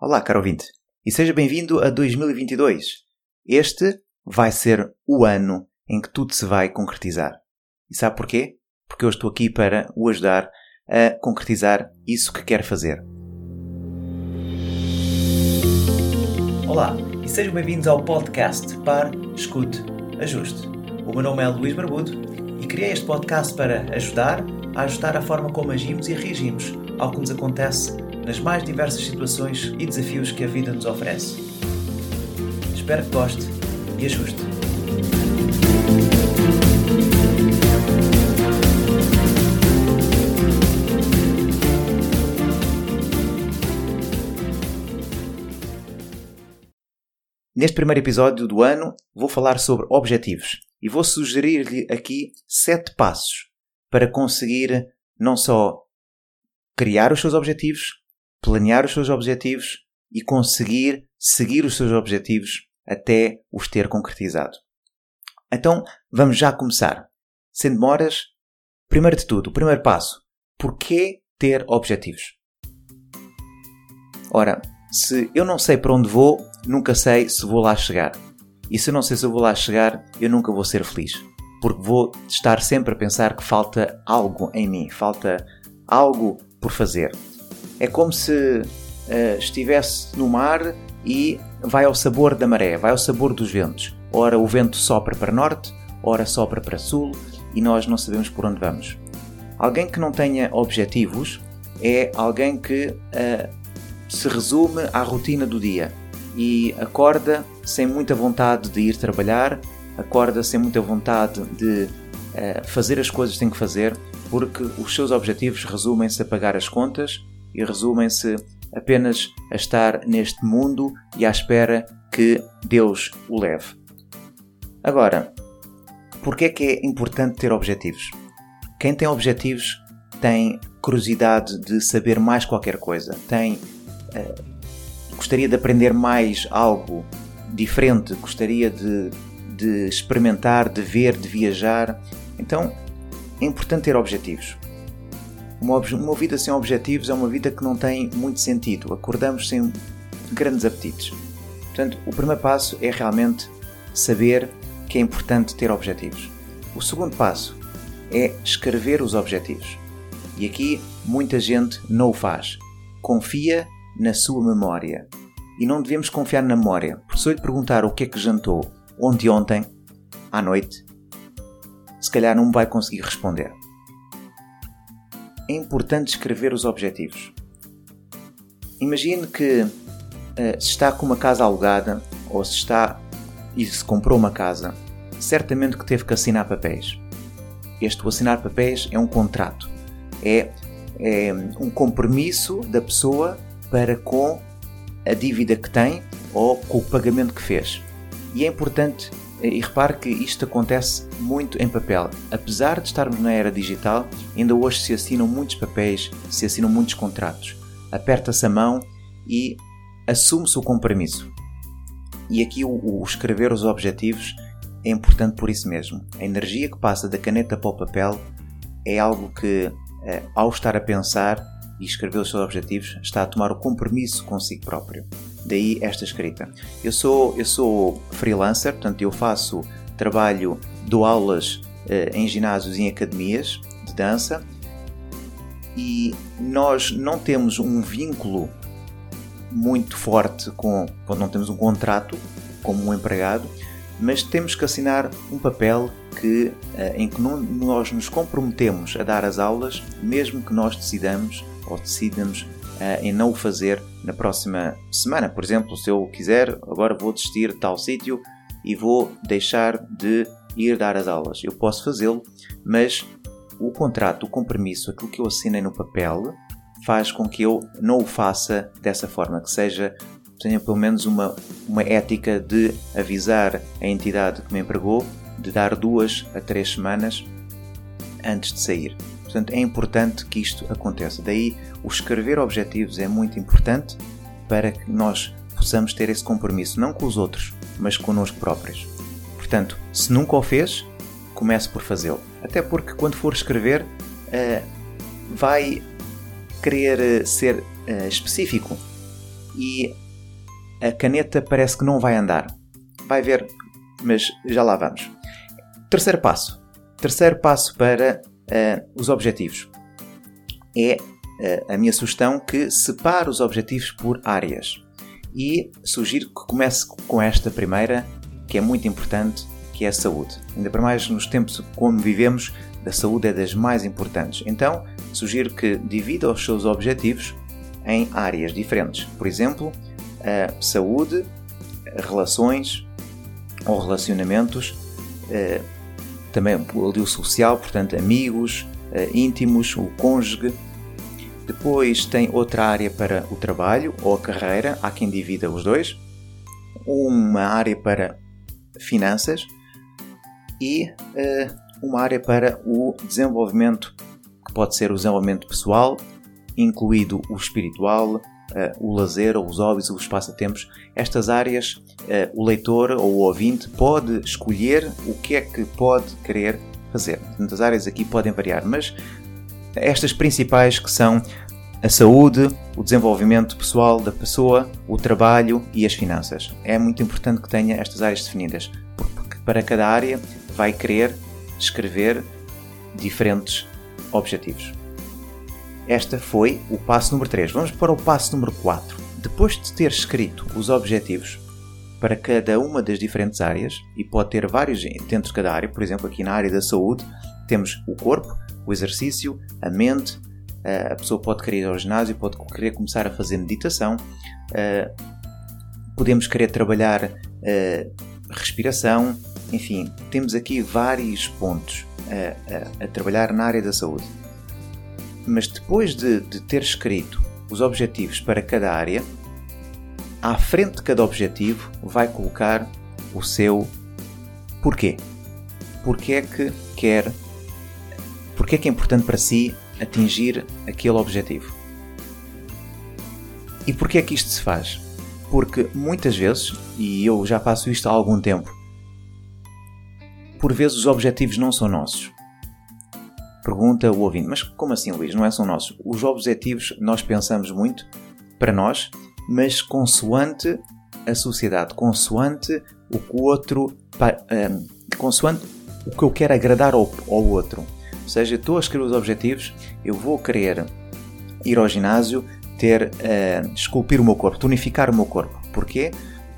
Olá, caro ouvinte, e seja bem-vindo a 2022. Este vai ser o ano em que tudo se vai concretizar. E sabe porquê? Porque eu estou aqui para o ajudar a concretizar isso que quer fazer. Olá, e sejam bem-vindos ao podcast Par, Escute, Ajuste. O meu nome é Luís Barbudo e criei este podcast para ajudar a ajustar a forma como agimos e reagimos ao que nos acontece nas mais diversas situações e desafios que a vida nos oferece. Espero que goste e ajuste. Neste primeiro episódio do ano, vou falar sobre objetivos e vou sugerir-lhe aqui sete passos para conseguir não só criar os seus objetivos, planear os seus objetivos e conseguir seguir os seus objetivos até os ter concretizado. Então, vamos já começar. Sem demoras, primeiro de tudo, o primeiro passo. Porquê ter objetivos? Ora, se eu não sei para onde vou, nunca sei se vou lá chegar. E se eu não sei se eu vou lá chegar, eu nunca vou ser feliz. Porque vou estar sempre a pensar que falta algo em mim, falta algo por fazer. É como se uh, estivesse no mar e vai ao sabor da maré, vai ao sabor dos ventos. Ora o vento sopra para norte, ora sopra para sul e nós não sabemos por onde vamos. Alguém que não tenha objetivos é alguém que uh, se resume à rotina do dia e acorda sem muita vontade de ir trabalhar, acorda sem muita vontade de uh, fazer as coisas que tem que fazer, porque os seus objetivos resumem-se a pagar as contas e resumem-se apenas a estar neste mundo e à espera que Deus o leve. Agora, por que é que é importante ter objetivos? Quem tem objetivos tem curiosidade de saber mais qualquer coisa, tem uh, gostaria de aprender mais algo diferente, gostaria de, de experimentar, de ver, de viajar. Então, é importante ter objetivos. Uma, uma vida sem objetivos é uma vida que não tem muito sentido. Acordamos sem grandes apetites. Portanto, o primeiro passo é realmente saber que é importante ter objetivos. O segundo passo é escrever os objetivos. E aqui muita gente não o faz. Confia na sua memória. E não devemos confiar na memória, porque se eu lhe perguntar o que é que jantou ontem ontem, à noite, se calhar não vai conseguir responder é importante escrever os objetivos. Imagine que uh, se está com uma casa alugada ou se está e se comprou uma casa, certamente que teve que assinar papéis. Este assinar papéis é um contrato, é, é um compromisso da pessoa para com a dívida que tem ou com o pagamento que fez. E é importante e repare que isto acontece muito em papel. Apesar de estarmos na era digital, ainda hoje se assinam muitos papéis, se assinam muitos contratos. Aperta-se a mão e assume-se o compromisso. E aqui o, o, escrever os objetivos é importante por isso mesmo. A energia que passa da caneta para o papel é algo que, eh, ao estar a pensar e escrever os seus objetivos, está a tomar o compromisso consigo próprio. Daí esta escrita. Eu sou, eu sou freelancer, portanto eu faço trabalho, dou aulas eh, em ginásios e em academias de dança e nós não temos um vínculo muito forte com, não temos um contrato como um empregado, mas temos que assinar um papel que, eh, em que nós nos comprometemos a dar as aulas, mesmo que nós decidamos ou decidamos uh, em não o fazer na próxima semana. Por exemplo, se eu quiser, agora vou desistir de tal sítio e vou deixar de ir dar as aulas. Eu posso fazê-lo, mas o contrato, o compromisso, aquilo que eu assinei no papel, faz com que eu não o faça dessa forma, que seja tenha pelo menos uma, uma ética de avisar a entidade que me empregou de dar duas a três semanas antes de sair. Portanto, é importante que isto aconteça. Daí, o escrever objetivos é muito importante para que nós possamos ter esse compromisso, não com os outros, mas connosco próprios. Portanto, se nunca o fez, comece por fazê-lo. Até porque, quando for escrever, uh, vai querer eh, ser uh, específico e a caneta parece que não vai andar. Vai ver, mas já lá vamos. Terceiro passo. Terceiro passo para uh, os objetivos. É a minha sugestão que separe os objetivos por áreas. E sugiro que comece com esta primeira, que é muito importante, que é a saúde. Ainda para mais nos tempos como vivemos, a saúde é das mais importantes. Então, sugiro que divida os seus objetivos em áreas diferentes. Por exemplo, saúde, relações ou relacionamentos, eh, também o social, portanto, amigos, eh, íntimos, o cônjuge. Depois tem outra área para o trabalho ou a carreira, há quem divida os dois. Uma área para finanças e uh, uma área para o desenvolvimento, que pode ser o desenvolvimento pessoal, incluído o espiritual, uh, o lazer, ou os hobbies, os passatempos. Estas áreas, uh, o leitor ou o ouvinte pode escolher o que é que pode querer fazer. As áreas aqui podem variar, mas estas principais que são a saúde, o desenvolvimento pessoal da pessoa, o trabalho e as finanças. É muito importante que tenha estas áreas definidas, porque para cada área vai querer escrever diferentes objetivos. Esta foi o passo número 3. Vamos para o passo número 4. Depois de ter escrito os objetivos para cada uma das diferentes áreas, e pode ter vários dentro de cada área, por exemplo, aqui na área da saúde, temos o corpo, o exercício, a mente, a pessoa pode querer ir ao ginásio, pode querer começar a fazer meditação, podemos querer trabalhar respiração, enfim, temos aqui vários pontos a, a, a trabalhar na área da saúde. Mas depois de, de ter escrito os objetivos para cada área, à frente de cada objetivo vai colocar o seu porquê. Porquê é que quer, porquê é que é importante para si atingir aquele objetivo. E porquê é que isto se faz? Porque muitas vezes, e eu já faço isto há algum tempo, por vezes os objetivos não são nossos. Pergunta o ouvinte, mas como assim, Luís? Não é são nossos? Os objetivos nós pensamos muito para nós, mas consoante a sociedade, consoante o que o outro. Um, consoante o que eu quero agradar ao, ao outro. Ou seja, estou a escrever os objetivos, eu vou querer ir ao ginásio, ter, uh, esculpir o meu corpo, tonificar o meu corpo. Porquê?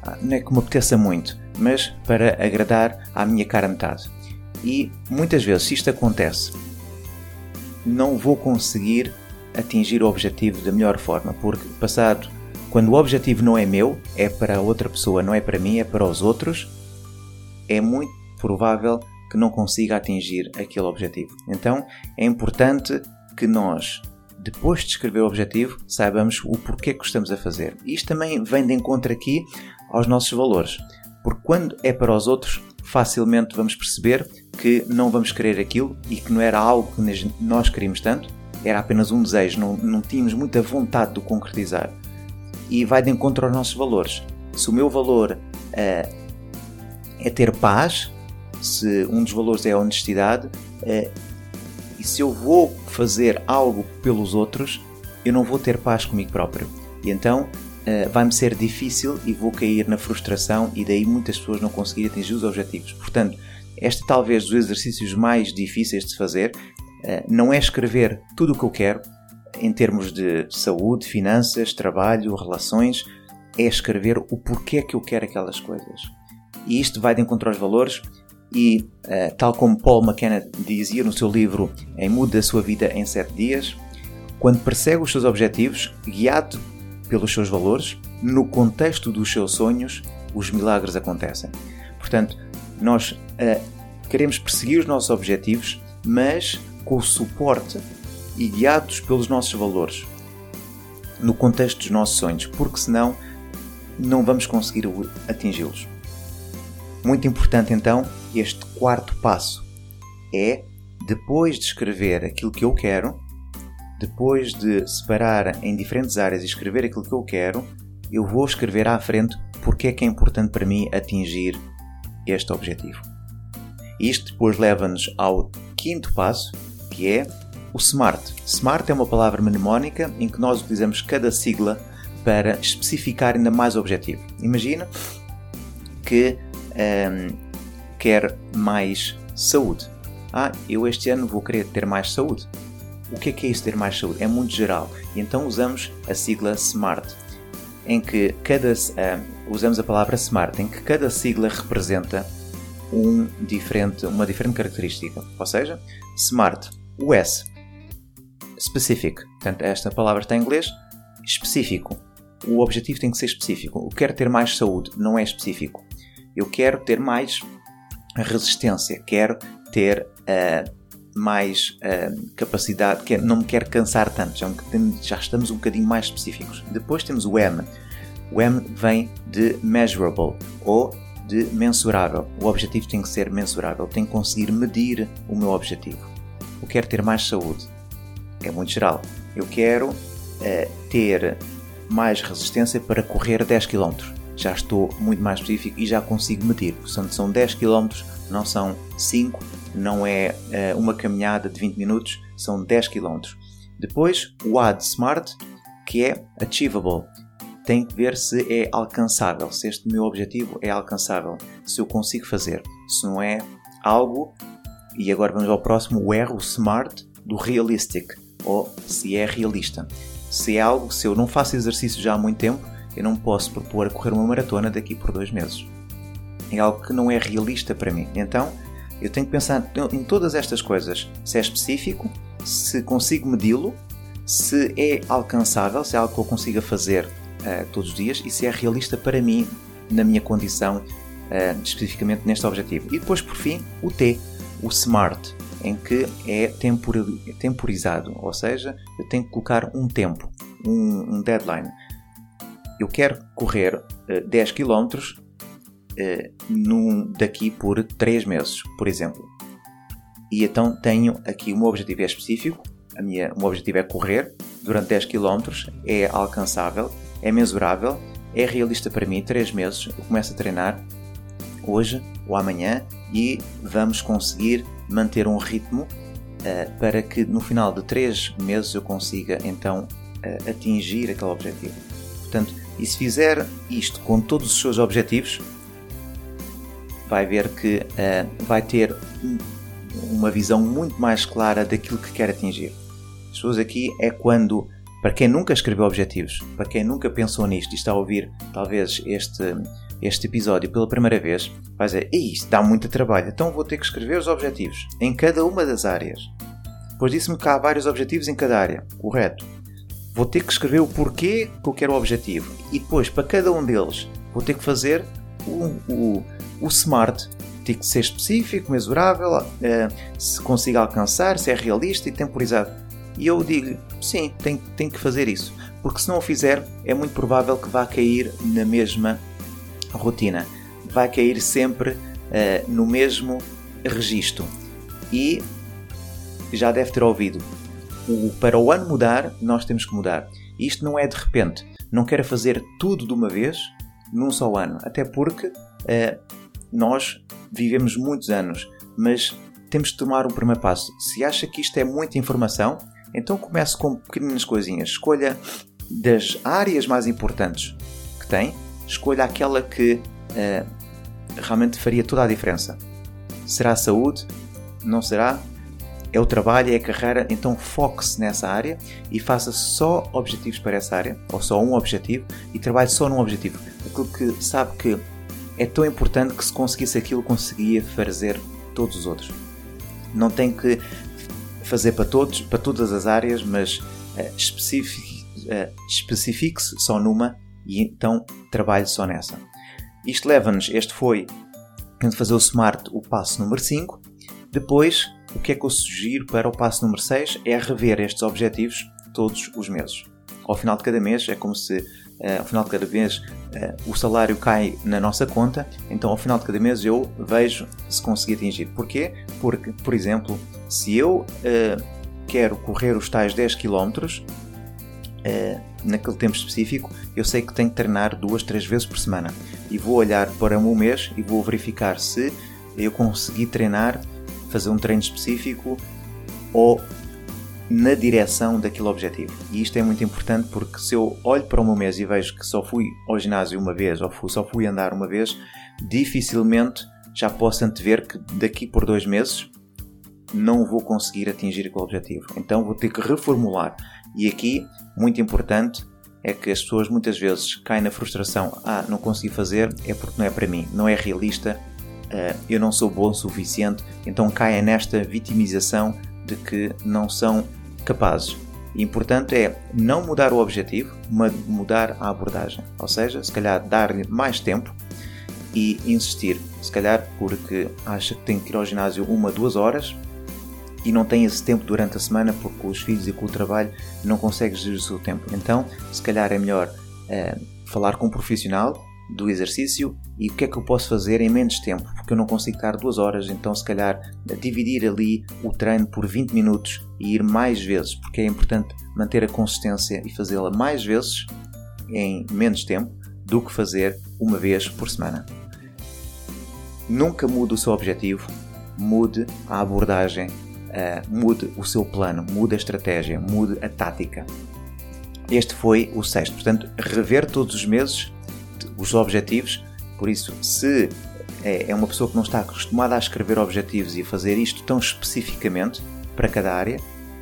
Ah, não é que me apeteça muito, mas para agradar à minha cara metade. E muitas vezes, se isto acontece, não vou conseguir atingir o objetivo da melhor forma, porque passado, quando o objetivo não é meu, é para outra pessoa, não é para mim, é para os outros, é muito provável que não consiga atingir aquele objetivo. Então é importante que nós, depois de escrever o objetivo, saibamos o porquê que estamos a fazer. Isto também vem de encontro aqui aos nossos valores, porque quando é para os outros, facilmente vamos perceber que não vamos querer aquilo e que não era algo que nós queríamos tanto, era apenas um desejo, não, não tínhamos muita vontade de o concretizar. E vai de encontro aos nossos valores. Se o meu valor uh, é ter paz, se um dos valores é a honestidade, é, e se eu vou fazer algo pelos outros, eu não vou ter paz comigo próprio. E então é, vai-me ser difícil e vou cair na frustração e daí muitas pessoas não conseguirem atingir os objetivos. Portanto, este talvez dos exercícios mais difíceis de se fazer é, não é escrever tudo o que eu quero em termos de saúde, finanças, trabalho, relações, é escrever o porquê que eu quero aquelas coisas. E isto vai de encontro aos valores e, uh, tal como Paul McKenna dizia no seu livro Em Muda a Sua Vida em 7 Dias, quando persegue os seus objetivos, guiado pelos seus valores, no contexto dos seus sonhos, os milagres acontecem. Portanto, nós uh, queremos perseguir os nossos objetivos, mas com o suporte e guiados pelos nossos valores, no contexto dos nossos sonhos, porque senão não vamos conseguir atingi-los. Muito importante então, este quarto passo é depois de escrever aquilo que eu quero, depois de separar em diferentes áreas e escrever aquilo que eu quero, eu vou escrever à frente porque é que é importante para mim atingir este objetivo. Isto depois leva-nos ao quinto passo, que é o SMART. SMART é uma palavra mnemónica em que nós utilizamos cada sigla para especificar ainda mais o objetivo. Imagina que um, quer mais saúde. Ah, eu este ano vou querer ter mais saúde. O que é que é isso ter mais saúde? É muito geral. E então usamos a sigla SMART, em que cada uh, usamos a palavra SMART, em que cada sigla representa um diferente, uma diferente característica. Ou seja, SMART, o S, specific, portanto esta palavra está em inglês, específico. O objetivo tem que ser específico. Eu quero ter mais saúde, não é específico. Eu quero ter mais resistência, quero ter uh, mais uh, capacidade, quer, não me quero cansar tanto, já, já, estamos um bocadinho mais específicos. Depois temos o M. O M vem de measurable ou de mensurável. O objetivo tem que ser mensurável, tem que conseguir medir o meu objetivo. Eu quero ter mais saúde. É muito geral. Eu quero uh, ter mais resistência para correr 10 km. Já estou muito mais específico e já consigo medir. Portanto, são 10 km, não são 5 não é uh, uma caminhada de 20 minutos, são 10 km. Depois, o A de Smart, que é achievable. Tem que ver se é alcançável, se este meu objetivo é alcançável, se eu consigo fazer. Se não é algo, e agora vamos ao próximo, o R, o Smart, do Realistic, ou se é realista. Se é algo, se eu não faço exercício já há muito tempo, eu não posso propor correr uma maratona daqui por dois meses. É algo que não é realista para mim. Então, eu tenho que pensar em todas estas coisas. Se é específico, se consigo medi-lo, se é alcançável, se é algo que eu consiga fazer uh, todos os dias e se é realista para mim, na minha condição, uh, especificamente neste objetivo. E depois, por fim, o T, o SMART, em que é temporizado, ou seja, eu tenho que colocar um tempo, um, um deadline. Eu quero correr uh, 10 km uh, num, daqui por 3 meses, por exemplo. E então tenho aqui meu objetivo específico, a minha, o meu objetivo é correr durante 10 km, é alcançável, é mensurável, é realista para mim, 3 meses, eu começo a treinar hoje ou amanhã e vamos conseguir manter um ritmo uh, para que no final de 3 meses eu consiga então uh, atingir aquele objetivo. Portanto, e se fizer isto com todos os seus objetivos, vai ver que uh, vai ter uma visão muito mais clara daquilo que quer atingir. As pessoas aqui é quando, para quem nunca escreveu objetivos, para quem nunca pensou nisto e está a ouvir talvez este, este episódio pela primeira vez, vai dizer: Isto dá muito trabalho, então vou ter que escrever os objetivos em cada uma das áreas. Depois disse-me que há vários objetivos em cada área, correto. Vou ter que escrever o porquê que eu quero o objetivo e depois, para cada um deles, vou ter que fazer o, o o SMART tem que ser específico, mesurável, eh, se consiga alcançar, se é realista e temporizado. E eu digo, sim, tem, tem que fazer isso. Porque se não o fizer, é muito provável que vá cair na mesma rotina. Vai cair sempre uh, no mesmo registro. E já deve ter ouvido. O, para o ano mudar, nós temos que mudar. Isto não é de repente. Não quero fazer tudo de uma vez, num só ano. Até porque uh, nós vivemos muitos anos, mas temos de tomar um primeiro passo. Se acha que isto é muita informação, então comece com pequenas coisinhas. Escolha das áreas mais importantes que tem, escolha aquela que uh, realmente faria toda a diferença. Será a saúde? Não será? É o trabalho, é a carreira, então foque-se nessa área e faça só objetivos para essa área, ou só um objetivo, e trabalhe só num objetivo. Aquilo que sabe que é tão importante que se conseguisse aquilo, conseguia fazer todos os outros. Não tem que fazer para todos, para todas as áreas, mas uh, especifique, uh, especifique-se só numa e então trabalhe só nessa. Isto leva-nos, este foi, de fazer o SMART, o passo número 5. Depois, o que é que eu sugiro para o passo número 6 é rever estes objetivos todos os meses. Ao final de cada mês é como se uh, ao final de cada mês uh, o salário cai na nossa conta, então ao final de cada mês eu vejo se consegui atingir. Porquê? Porque, por exemplo, se eu uh, quero correr os tais 10 km naquele tempo específico, eu sei que tenho que treinar duas, três vezes por semana e vou olhar para o meu mês e vou verificar se eu consegui treinar, fazer um treino específico ou na direção daquele objetivo. E isto é muito importante porque se eu olho para o meu mês e vejo que só fui ao ginásio uma vez ou só fui andar uma vez, dificilmente já posso antever que daqui por dois meses não vou conseguir atingir aquele objetivo. Então vou ter que reformular. E aqui, muito importante, é que as pessoas muitas vezes caem na frustração: ah, não consegui fazer, é porque não é para mim, não é realista, uh, eu não sou bom o suficiente, então caem nesta vitimização de que não são capazes. E importante é não mudar o objetivo, mas mudar a abordagem. Ou seja, se calhar dar-lhe mais tempo e insistir. Se calhar porque acha que tem que ir ao ginásio uma, duas horas e não tem esse tempo durante a semana porque os filhos e com o trabalho não consegue gerir o seu tempo. Então, se calhar é melhor uh, falar com um profissional do exercício e o que é que eu posso fazer em menos tempo, porque eu não consigo estar duas horas, então se calhar dividir ali o treino por 20 minutos e ir mais vezes, porque é importante manter a consistência e fazê-la mais vezes em menos tempo do que fazer uma vez por semana. Nunca mude o seu objetivo, mude a abordagem uh, mude o seu plano, mude a estratégia, mude a tática. Este foi o sexto. Portanto, rever todos os meses os objetivos. Por isso, se é, é uma pessoa que não está acostumada a escrever objetivos e a fazer isto tão especificamente para cada área,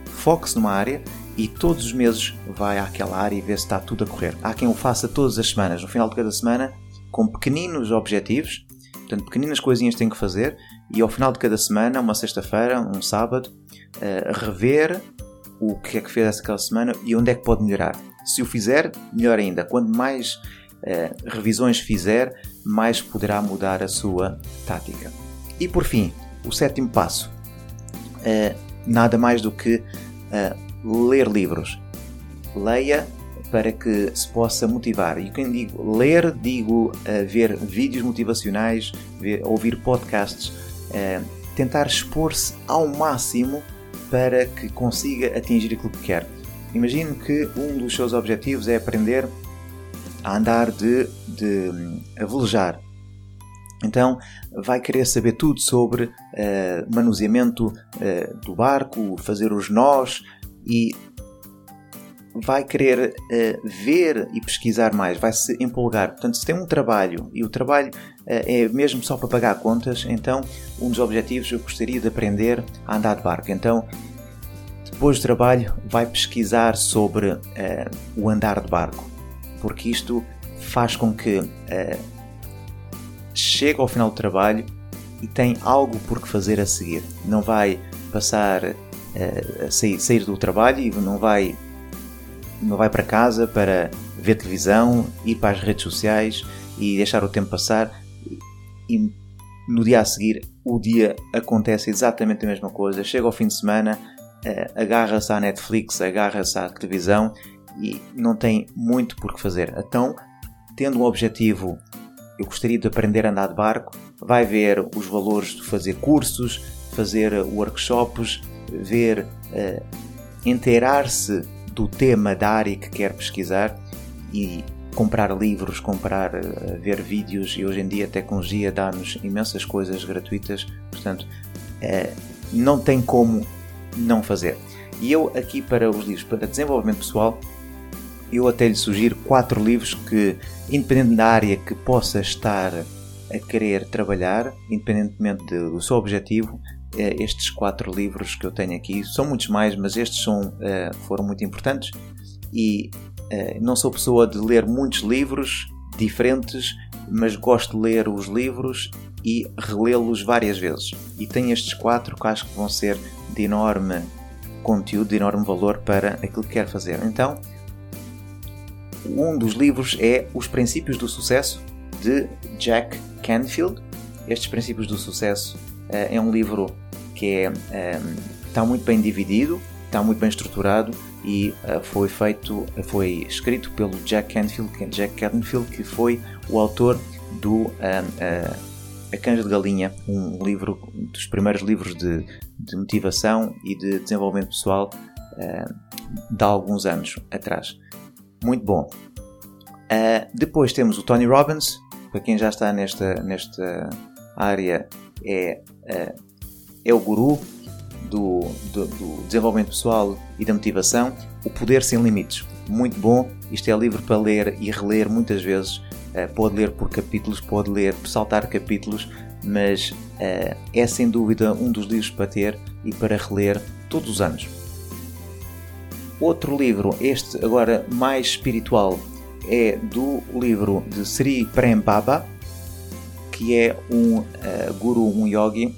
foque-se numa área e todos os meses vai àquela área e vê se está tudo a correr. Há quem o faça todas as semanas, no final de cada semana, com pequeninos objetivos, portanto, pequeninas coisinhas que tem que fazer e ao final de cada semana, uma sexta-feira, um sábado, uh, rever o que é que fez aquela semana e onde é que pode melhorar. Se o fizer, melhor ainda. Quanto mais uh, revisões fizer, mais poderá mudar a sua tática. E por fim, o sétimo passo. Uh, nada mais do que ler livros. Leia para que se possa motivar. E quando digo ler, digo ver vídeos motivacionais, ver, ouvir podcasts é, tentar expor-se ao máximo para que consiga atingir aquilo que quer. Imagine que um dos seus objetivos é aprender a andar de, de a velejar. Então vai querer saber tudo sobre uh, manuseamento uh, do barco, fazer os nós e vai querer uh, ver e pesquisar mais, vai se empolgar. Portanto, se tem um trabalho e o trabalho uh, é mesmo só para pagar contas, então um dos objetivos eu gostaria de aprender a andar de barco. Então, depois do trabalho, vai pesquisar sobre uh, o andar de barco, porque isto faz com que chegue ao final do trabalho e tem algo por que fazer a seguir. Não vai passar a sair, sair do trabalho e não vai não vai para casa para ver televisão, ir para as redes sociais e deixar o tempo passar e no dia a seguir o dia acontece exatamente a mesma coisa. Chega ao fim de semana, eh, agarra-se à Netflix, agarra-se à televisão e não tem muito por que fazer. Então, tendo um objetivo, eu gostaria de aprender a andar de barco, vai ver os valores de fazer cursos, fazer workshops, ver, uh, inteirar-se do tema da área que quer pesquisar e comprar livros, comprar, uh, ver vídeos e hoje em dia a tecnologia dá-nos imensas coisas gratuitas, portanto uh, não tem como não fazer. E eu aqui para os livros para desenvolvimento pessoal, eu até lhe sugiro quatro livros que, independente da área que possa estar a querer trabalhar, independentemente do seu objetivo, eh, estes quatro livros que eu tenho aqui. São muitos mais, mas estes são, eh, foram muito importantes. E eh, não sou pessoa de ler muitos livros diferentes, mas gosto de ler os livros e relê-los várias vezes. E tenho estes quatro que acho que vão ser de enorme conteúdo, de enorme valor para aquilo que quero fazer. Então, um dos livros é Os Princípios do Sucesso, de Jack Canfield. Estes Princípios do Sucesso eh, é um livro que é, eh, está muito bem dividido, está muito bem estruturado e eh, foi feito, foi escrito pelo Jack Canfield, que é Jack Canfield, que foi o autor do A Canja de Galinha, um livro dos primeiros livros de, de motivação e de desenvolvimento pessoal de há alguns anos atrás. Muito bom. depois temos o Tony Robbins, para quem já está nesta, nesta área é, é, é o guru do, do, do, desenvolvimento pessoal e da motivação, O Poder Sem Limites. Muito bom, isto é livro para ler e reler muitas vezes. Uh, pode ler por capítulos, pode ler saltar capítulos, mas uh, é sem dúvida um dos livros para ter e para reler todos os anos. Outro livro, este agora mais espiritual, é do livro de Sri Prem Baba, que é um uh, guru, um yogi,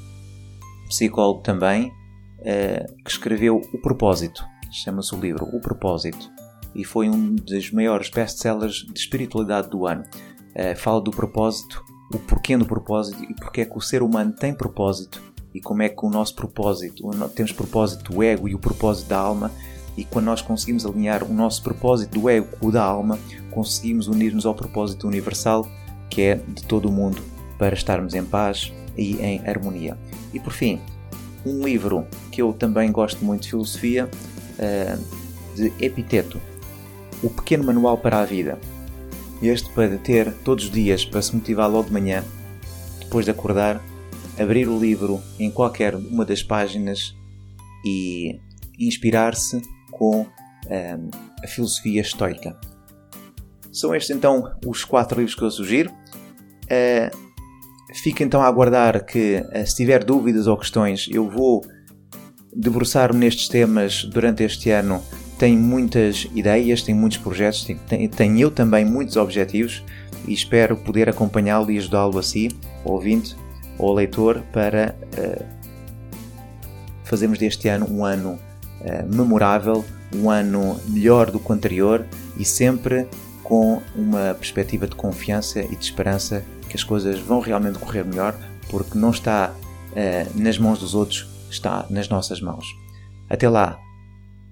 psicólogo também, uh, que escreveu O Propósito. Chama-se o livro O Propósito. E foi um dos maiores best-sellers de espiritualidade do ano. Uh, fala do propósito, o porquê do propósito e porque é que o ser humano tem propósito e como é que o nosso propósito, temos propósito do ego e o propósito da alma e quando nós conseguimos alinhar o nosso propósito do ego com o da alma, conseguimos unir-nos ao propósito universal que é de todo o mundo para estarmos em paz e em harmonia. E por fim, um livro que eu também gosto muito de filosofia, eh, de Epiteto, O Pequeno Manual para a Vida. Este para ter todos os dias, para se motivar logo de manhã, depois de acordar, abrir o livro em qualquer uma das páginas e inspirar-se com eh, a filosofia estoica. São estes então os quatro livros que eu sugiro. Uh, Fica então a aguardar que, eh, se tiver dúvidas ou questões, eu vou debruçar-me nestes temas durante este ano. Tenho muitas ideias, tenho muitos projetos, tenho, tenho eu também muitos objetivos e espero poder acompanhá-lo e ajudá-lo a si, ouvinte ou leitor, para uh, fazermos deste ano um ano uh, memorável, um ano melhor do que o anterior e sempre com uma perspectiva de confiança e de esperança que as coisas vão realmente correr melhor, porque não está uh, nas mãos dos outros, está nas nossas mãos. Até lá,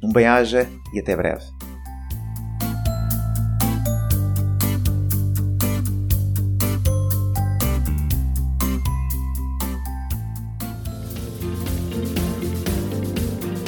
um bem-aja e até breve.